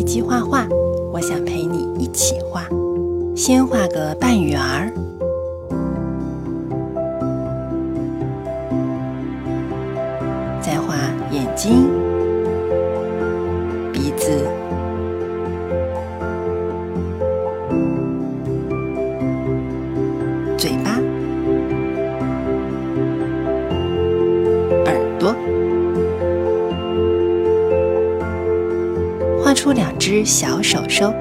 一起画画，我想陪你一起画。先画个半圆儿，再画眼睛、鼻子、画出两只小手手，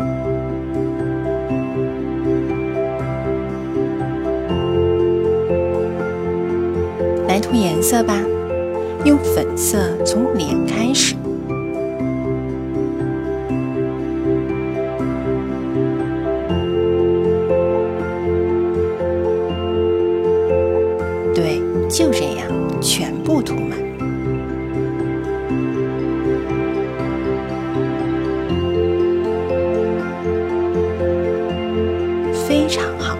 来涂颜色吧。用粉色从脸开始，对，就这样，全部涂满。常好。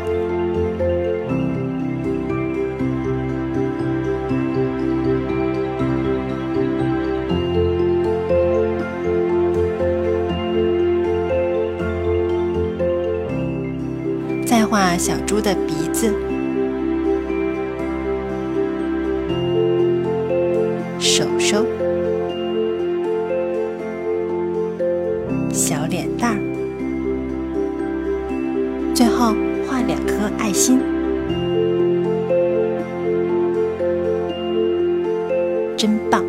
再画小猪的鼻子、手手、小脸蛋儿。最后画两颗爱心，真棒！